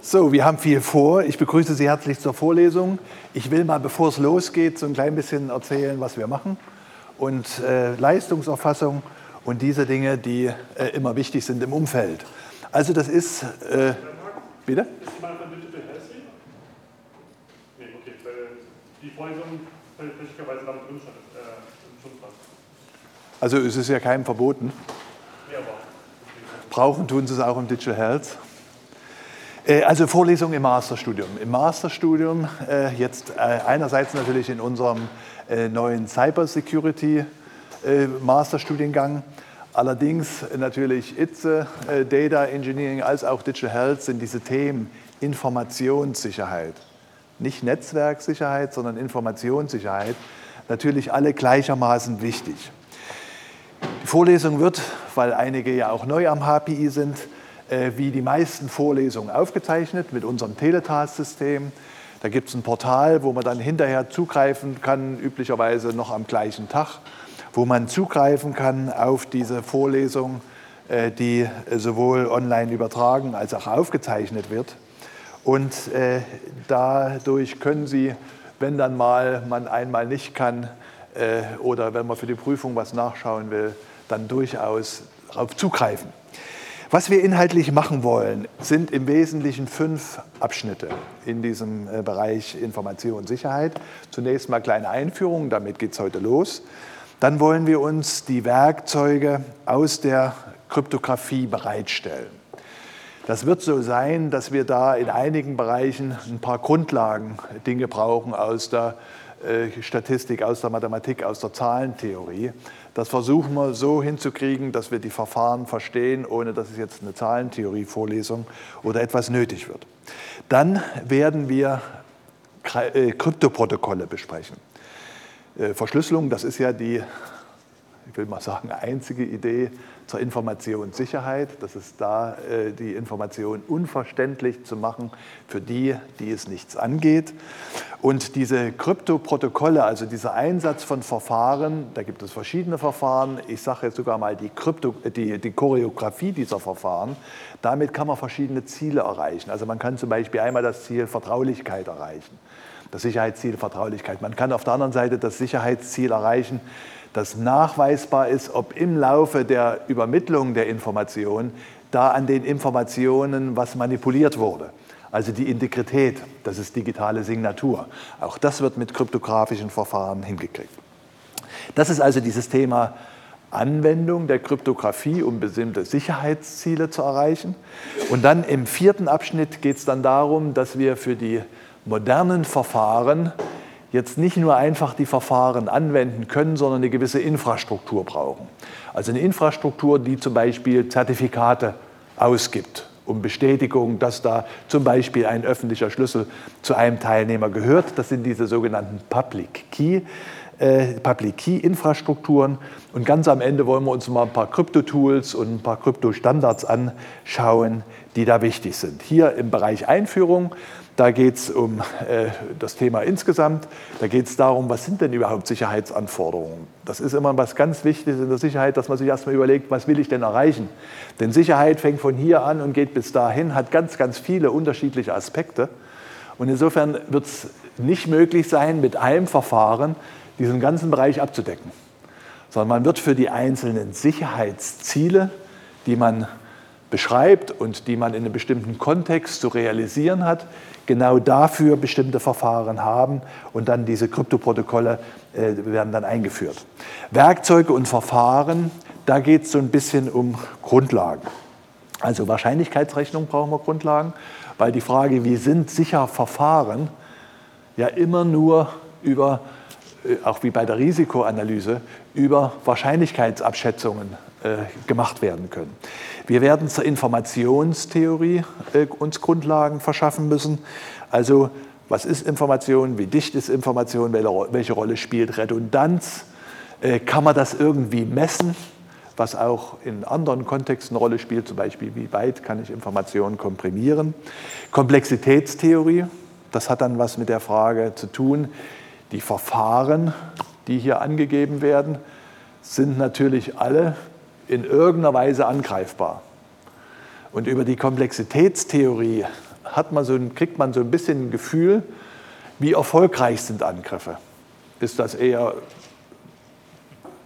So, wir haben viel vor. Ich begrüße Sie herzlich zur Vorlesung. Ich will mal, bevor es losgeht, so ein klein bisschen erzählen, was wir machen und äh, Leistungserfassung und diese Dinge, die äh, immer wichtig sind im Umfeld. Also das ist, äh, bitte? Die Vorlesung fälschlicherweise damit drin stand. Also es ist ja keinem verboten. Brauchen tun sie es auch im Digital Health. Äh, also Vorlesung im Masterstudium. Im Masterstudium äh, jetzt äh, einerseits natürlich in unserem neuen Cybersecurity Masterstudiengang. Allerdings natürlich ITSE, Data Engineering als auch Digital Health sind diese Themen Informationssicherheit. Nicht Netzwerksicherheit, sondern Informationssicherheit. Natürlich alle gleichermaßen wichtig. Die Vorlesung wird, weil einige ja auch neu am HPI sind, wie die meisten Vorlesungen aufgezeichnet mit unserem Teletask-System. Da gibt es ein Portal, wo man dann hinterher zugreifen kann, üblicherweise noch am gleichen Tag, wo man zugreifen kann auf diese Vorlesung, äh, die sowohl online übertragen als auch aufgezeichnet wird. Und äh, dadurch können Sie, wenn dann mal man einmal nicht kann oder wenn man für die Prüfung was nachschauen will, dann durchaus darauf zugreifen. Was wir inhaltlich machen wollen, sind im Wesentlichen fünf Abschnitte in diesem äh, Bereich Informationssicherheit. Zunächst mal kleine Einführung, damit geht es heute los. Dann wollen wir uns die Werkzeuge aus der Kryptographie bereitstellen. Das wird so sein, dass wir da in einigen Bereichen ein paar Grundlagen, Dinge brauchen aus der Statistik, aus der Mathematik, aus der Zahlentheorie. Das versuchen wir so hinzukriegen, dass wir die Verfahren verstehen, ohne dass es jetzt eine Zahlentheorie-Vorlesung oder etwas nötig wird. Dann werden wir äh, Kryptoprotokolle besprechen. Äh, Verschlüsselung, das ist ja die, ich will mal sagen, einzige Idee zur Informationssicherheit. Das ist da, äh, die Information unverständlich zu machen für die, die es nichts angeht. Und diese Kryptoprotokolle, also dieser Einsatz von Verfahren, da gibt es verschiedene Verfahren. Ich sage jetzt sogar mal die, Krypto, die, die Choreografie dieser Verfahren. Damit kann man verschiedene Ziele erreichen. Also man kann zum Beispiel einmal das Ziel Vertraulichkeit erreichen das Sicherheitsziel Vertraulichkeit. Man kann auf der anderen Seite das Sicherheitsziel erreichen, dass nachweisbar ist, ob im Laufe der Übermittlung der Information da an den Informationen was manipuliert wurde. Also die Integrität, das ist digitale Signatur. Auch das wird mit kryptografischen Verfahren hingekriegt. Das ist also dieses Thema Anwendung der Kryptographie, um bestimmte Sicherheitsziele zu erreichen. Und dann im vierten Abschnitt geht es dann darum, dass wir für die modernen Verfahren jetzt nicht nur einfach die Verfahren anwenden können, sondern eine gewisse Infrastruktur brauchen. Also eine Infrastruktur, die zum Beispiel Zertifikate ausgibt, um Bestätigung, dass da zum Beispiel ein öffentlicher Schlüssel zu einem Teilnehmer gehört. Das sind diese sogenannten Public Key. Äh, Public Key Infrastrukturen und ganz am Ende wollen wir uns mal ein paar Krypto-Tools und ein paar Krypto-Standards anschauen, die da wichtig sind. Hier im Bereich Einführung da geht es um äh, das Thema insgesamt. Da geht es darum, was sind denn überhaupt Sicherheitsanforderungen? Das ist immer was ganz Wichtiges in der Sicherheit, dass man sich erstmal überlegt, was will ich denn erreichen? Denn Sicherheit fängt von hier an und geht bis dahin, hat ganz, ganz viele unterschiedliche Aspekte. Und insofern wird es nicht möglich sein, mit einem Verfahren diesen ganzen Bereich abzudecken, sondern man wird für die einzelnen Sicherheitsziele, die man beschreibt und die man in einem bestimmten Kontext zu realisieren hat, genau dafür bestimmte Verfahren haben und dann diese Kryptoprotokolle äh, werden dann eingeführt. Werkzeuge und Verfahren, da geht es so ein bisschen um Grundlagen. Also Wahrscheinlichkeitsrechnung brauchen wir Grundlagen, weil die Frage, wie sind sicher Verfahren, ja immer nur über, äh, auch wie bei der Risikoanalyse, über Wahrscheinlichkeitsabschätzungen äh, gemacht werden können. Wir werden zur Informationstheorie äh, uns Grundlagen verschaffen müssen. Also was ist Information, wie dicht ist Information, welche Rolle spielt Redundanz, äh, kann man das irgendwie messen, was auch in anderen Kontexten eine Rolle spielt, zum Beispiel wie weit kann ich Informationen komprimieren. Komplexitätstheorie, das hat dann was mit der Frage zu tun, die Verfahren, die hier angegeben werden, sind natürlich alle in irgendeiner Weise angreifbar. Und über die Komplexitätstheorie hat man so kriegt man so ein bisschen ein Gefühl, wie erfolgreich sind Angriffe. Ist das eher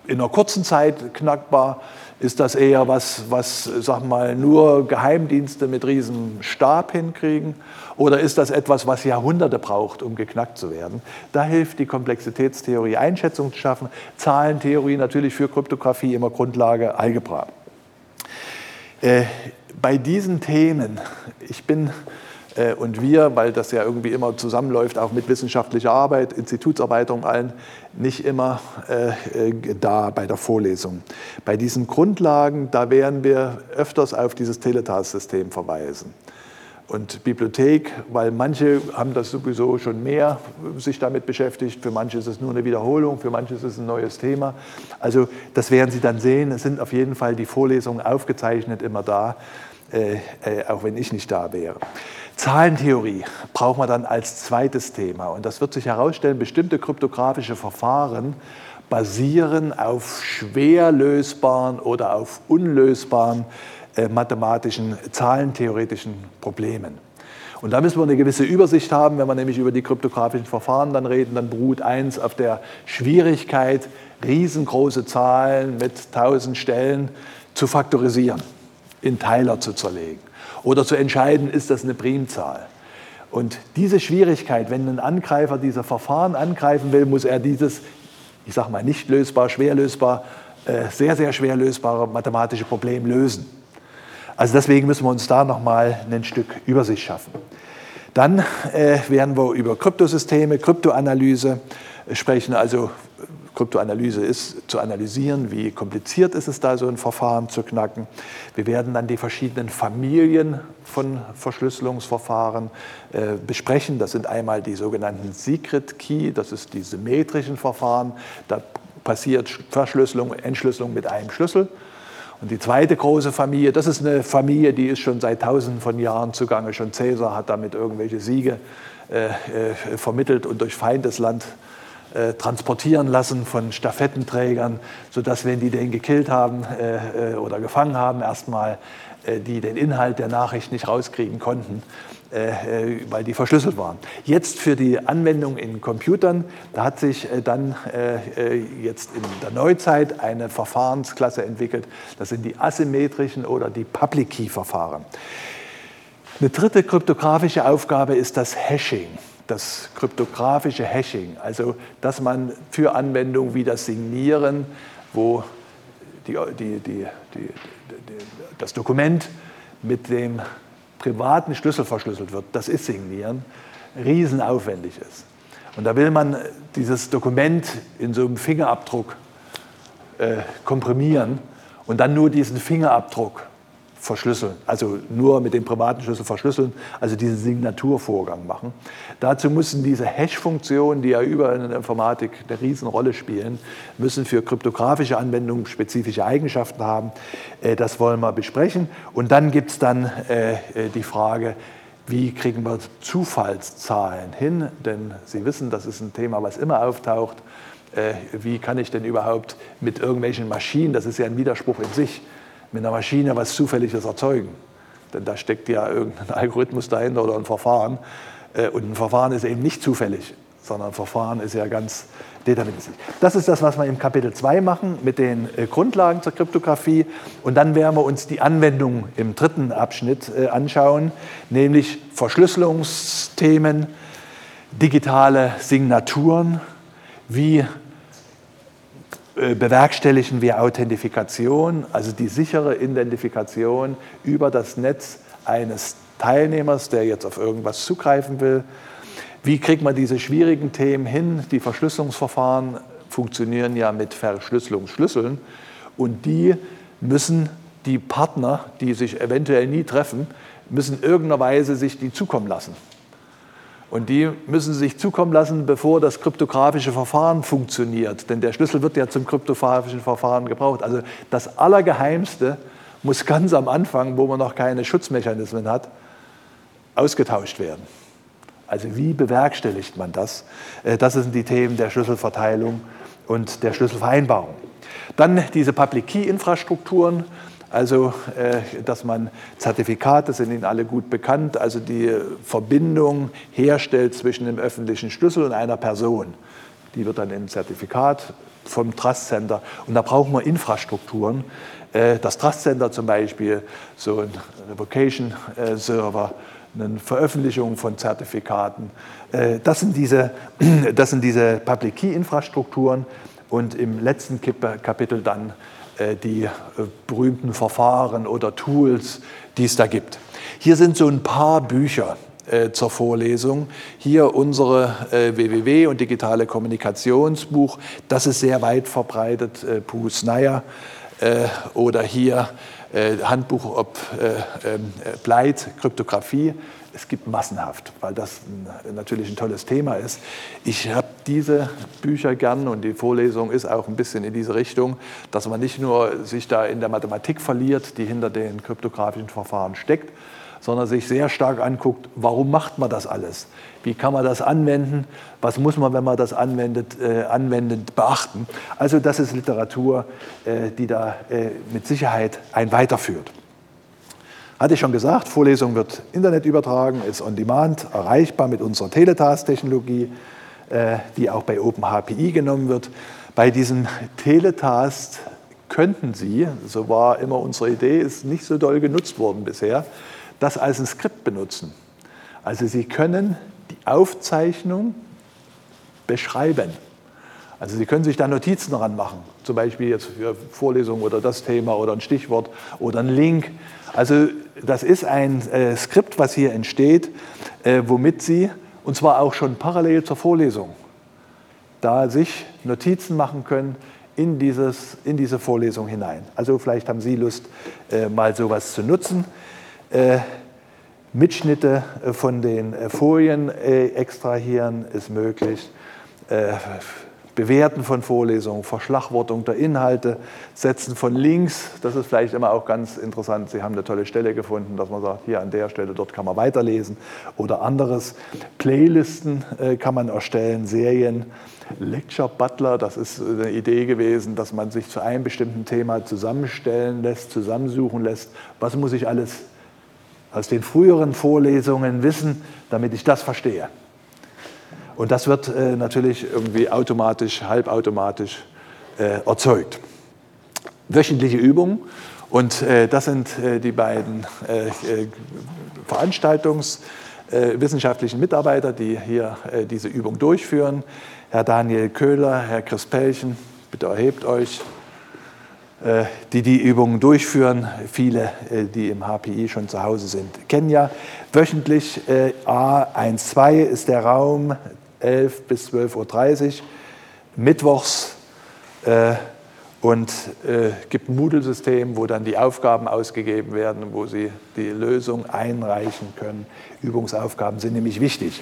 in einer kurzen Zeit knackbar? Ist das eher was, was sag mal, nur Geheimdienste mit riesem Stab hinkriegen? Oder ist das etwas, was Jahrhunderte braucht, um geknackt zu werden? Da hilft die Komplexitätstheorie, Einschätzung zu schaffen. Zahlentheorie natürlich für Kryptographie immer Grundlage, Algebra. Äh, bei diesen Themen, ich bin und wir, weil das ja irgendwie immer zusammenläuft, auch mit wissenschaftlicher Arbeit, Institutsarbeit und allen, nicht immer äh, äh, da bei der Vorlesung. Bei diesen Grundlagen, da werden wir öfters auf dieses Teletas-System verweisen. Und Bibliothek, weil manche haben das sowieso schon mehr sich damit beschäftigt, für manche ist es nur eine Wiederholung, für manche ist es ein neues Thema. Also das werden Sie dann sehen, es sind auf jeden Fall die Vorlesungen aufgezeichnet immer da, äh, äh, auch wenn ich nicht da wäre. Zahlentheorie braucht man dann als zweites Thema. Und das wird sich herausstellen, bestimmte kryptografische Verfahren basieren auf schwer lösbaren oder auf unlösbaren äh, mathematischen, zahlentheoretischen Problemen. Und da müssen wir eine gewisse Übersicht haben, wenn wir nämlich über die kryptografischen Verfahren dann reden, dann beruht eins auf der Schwierigkeit, riesengroße Zahlen mit tausend Stellen zu faktorisieren, in Teiler zu zerlegen oder zu entscheiden, ist das eine Primzahl. Und diese Schwierigkeit, wenn ein Angreifer diese Verfahren angreifen will, muss er dieses, ich sage mal, nicht lösbar, schwer lösbar, äh, sehr, sehr schwer lösbare mathematische Problem lösen. Also deswegen müssen wir uns da nochmal ein Stück Übersicht schaffen. Dann äh, werden wir über Kryptosysteme, Kryptoanalyse sprechen, also Kryptoanalyse ist, zu analysieren, wie kompliziert ist es da, so ein Verfahren zu knacken. Wir werden dann die verschiedenen Familien von Verschlüsselungsverfahren äh, besprechen. Das sind einmal die sogenannten Secret Key, das ist die symmetrischen Verfahren. Da passiert Verschlüsselung, Entschlüsselung mit einem Schlüssel. Und die zweite große Familie, das ist eine Familie, die ist schon seit tausenden von Jahren zugange. Schon Cäsar hat damit irgendwelche Siege äh, äh, vermittelt und durch Feindesland äh, transportieren lassen von Stafettenträgern, sodass, wenn die den gekillt haben äh, äh, oder gefangen haben, erstmal äh, die den Inhalt der Nachricht nicht rauskriegen konnten, äh, weil die verschlüsselt waren. Jetzt für die Anwendung in Computern, da hat sich dann jetzt in der Neuzeit eine Verfahrensklasse entwickelt. Das sind die asymmetrischen oder die Public Key Verfahren. Eine dritte kryptografische Aufgabe ist das Hashing das kryptografische Hashing, also dass man für Anwendungen wie das Signieren, wo die, die, die, das Dokument mit dem privaten Schlüssel verschlüsselt wird, das ist Signieren, riesenaufwendig ist. Und da will man dieses Dokument in so einem Fingerabdruck äh, komprimieren und dann nur diesen Fingerabdruck verschlüsseln, also nur mit dem privaten Schlüssel verschlüsseln, also diesen Signaturvorgang machen. Dazu müssen diese Hash-Funktionen, die ja überall in der Informatik eine Riesenrolle spielen, müssen für kryptografische Anwendungen spezifische Eigenschaften haben. Äh, das wollen wir besprechen. Und dann gibt es dann äh, äh, die Frage, wie kriegen wir Zufallszahlen hin? Denn Sie wissen, das ist ein Thema, was immer auftaucht. Wie kann ich denn überhaupt mit irgendwelchen Maschinen, das ist ja ein Widerspruch in sich, mit einer Maschine was Zufälliges erzeugen. Denn da steckt ja irgendein Algorithmus dahinter oder ein Verfahren. Äh, und ein Verfahren ist eben nicht zufällig, sondern ein Verfahren ist ja ganz deterministisch. Das ist das, was wir im Kapitel 2 machen mit den äh, Grundlagen zur Kryptographie. Und dann werden wir uns die Anwendung im dritten Abschnitt äh, anschauen, nämlich Verschlüsselungsthemen, digitale Signaturen, wie bewerkstelligen wir Authentifikation, also die sichere Identifikation über das Netz eines Teilnehmers, der jetzt auf irgendwas zugreifen will. Wie kriegt man diese schwierigen Themen hin? Die Verschlüsselungsverfahren funktionieren ja mit Verschlüsselungsschlüsseln und die müssen die Partner, die sich eventuell nie treffen, müssen irgendeiner Weise sich die zukommen lassen. Und die müssen sich zukommen lassen, bevor das kryptografische Verfahren funktioniert. Denn der Schlüssel wird ja zum kryptografischen Verfahren gebraucht. Also das Allergeheimste muss ganz am Anfang, wo man noch keine Schutzmechanismen hat, ausgetauscht werden. Also wie bewerkstelligt man das? Äh, das sind die Themen der Schlüsselverteilung und der Schlüsselvereinbarung. Dann diese Public Key Infrastrukturen, Also, dass man Zertifikate sind Ihnen alle gut bekannt, also die Verbindung herstellt zwischen dem öffentlichen Schlüssel und einer Person. Die wird dann ein Zertifikat vom Trust Center. Und da brauchen wir Infrastrukturen. Das Trust Center zum Beispiel, so ein Revocation Server, eine Veröffentlichung von Zertifikaten. Das sind diese, das sind diese Public Key Infrastrukturen und im letzten Kapitel dann äh, die äh, berühmten Verfahren oder Tools, die es da gibt. Hier sind so ein paar Bücher äh, zur Vorlesung. Hier unsere WWW und digitale Kommunikationsbuch, das ist sehr weit verbreitet, äh, Puh Snyder. oder hier Handbuch ob ähm, Bleit, Kryptographie es gibt massenhaft, weil das natürlich ein tolles Thema ist. Ich habe diese Bücher gern und die Vorlesung ist auch ein bisschen in diese Richtung, dass man nicht nur sich da in der Mathematik verliert, die hinter den kryptografischen Verfahren steckt, sondern sich sehr stark anguckt, warum macht man das alles? Wie kann man das anwenden? Was muss man, wenn man das anwendet, äh, anwendet beachten? Also das ist Literatur, äh, die da äh, mit Sicherheit ein weiterführt. Hatte ich schon gesagt, Vorlesung wird Internet übertragen, ist on demand, erreichbar mit unserer Teletast-Technologie, äh, die auch bei OpenHPI genommen wird. Bei diesem Teletast könnten Sie, so war immer unsere Idee, ist nicht so doll genutzt worden bisher, das als ein Skript benutzen. Also Sie können die Aufzeichnung beschreiben. Also Sie können sich da Notizen daran machen, zum Beispiel jetzt für Vorlesungen oder das Thema oder ein Stichwort oder ein Link. Also das ist ein äh, Skript, was hier entsteht, äh, womit Sie, und zwar auch schon parallel zur Vorlesung, da sich Notizen machen können in, dieses, in diese Vorlesung hinein. Also vielleicht haben Sie Lust, äh, mal sowas zu nutzen. Äh, Mitschnitte äh, von den äh, Folien extrahieren ist möglich Bewerten von Vorlesungen, Verschlagwortung der Inhalte, Setzen von Links. Das ist vielleicht immer auch ganz interessant. Sie haben eine tolle Stelle gefunden, dass man sagt, hier an der Stelle, dort kann man weiterlesen oder anderes. Playlisten kann man erstellen, Serien. Lecture Butler, das ist eine Idee gewesen, dass man sich zu einem bestimmten Thema zusammenstellen lässt, zusammensuchen lässt. Was muss ich alles aus den früheren Vorlesungen wissen, damit ich das verstehe? Und das wird äh, natürlich irgendwie automatisch, halbautomatisch äh, erzeugt. Wöchentliche Übungen. Und äh, das sind äh, die beiden äh, äh, veranstaltungswissenschaftlichen Mitarbeiter, die hier diese Übung durchführen. Herr Daniel Köhler, Herr Chris Pelchen, bitte erhebt euch die die Übungen durchführen. Viele, die im HPI schon zu Hause sind, kennen ja. Wöchentlich A12 ist der Raum, 11 bis 12.30 Uhr, mittwochs äh, und äh, gibt ein Moodle-System, wo dann die Aufgaben ausgegeben werden, wo Sie die Lösung einreichen können. Übungsaufgaben sind nämlich wichtig.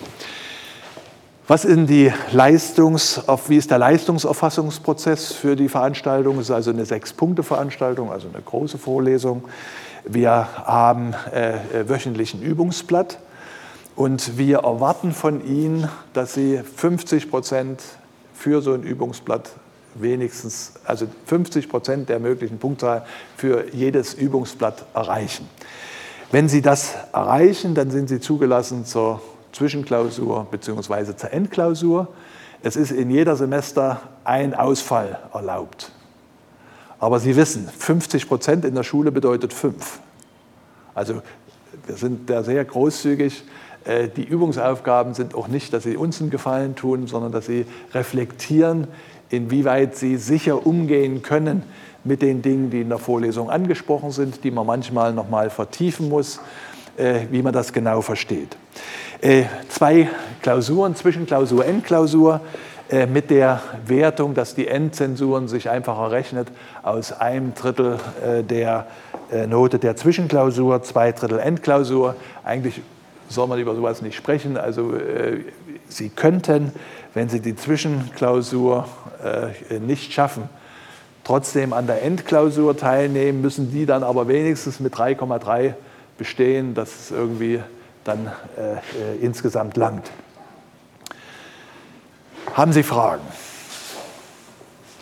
Was ist die Leistungs, wie ist der Leistungserfassungsprozess für die Veranstaltung? Es ist also eine Sechs-Punkte-Veranstaltung, also eine große Vorlesung. Wir haben äh, wöchentlichen Übungsblatt und wir erwarten von Ihnen, dass Sie 50 Prozent für so ein Übungsblatt wenigstens, also 50 Prozent der möglichen Punktzahl für jedes Übungsblatt erreichen. Wenn Sie das erreichen, dann sind Sie zugelassen zur Zwischenklausur bzw. zur Endklausur. Es ist in jeder Semester ein Ausfall erlaubt. Aber Sie wissen, 50 Prozent in der Schule bedeutet fünf. Also wir sind da sehr großzügig. Äh, die Übungsaufgaben sind auch nicht, dass sie uns einen Gefallen tun, sondern dass sie reflektieren, inwieweit sie sicher umgehen können mit den Dingen, die in der Vorlesung angesprochen sind, die man manchmal noch mal vertiefen muss, wie man das genau versteht. Äh, zwei Klausuren, Zwischenklausur, Endklausur mit der Wertung, dass die Endzensuren sich einfach errechnet aus einem Drittel der Note der Zwischenklausur, zwei Drittel Endklausur. Eigentlich soll man über sowas nicht sprechen. Also äh, Sie könnten, wenn Sie die Zwischenklausur äh, nicht schaffen, trotzdem an der Endklausur teilnehmen, müssen die dann aber wenigstens mit 3,3 bestehen, dass es irgendwie dann äh, insgesamt langt. Haben Sie Fragen?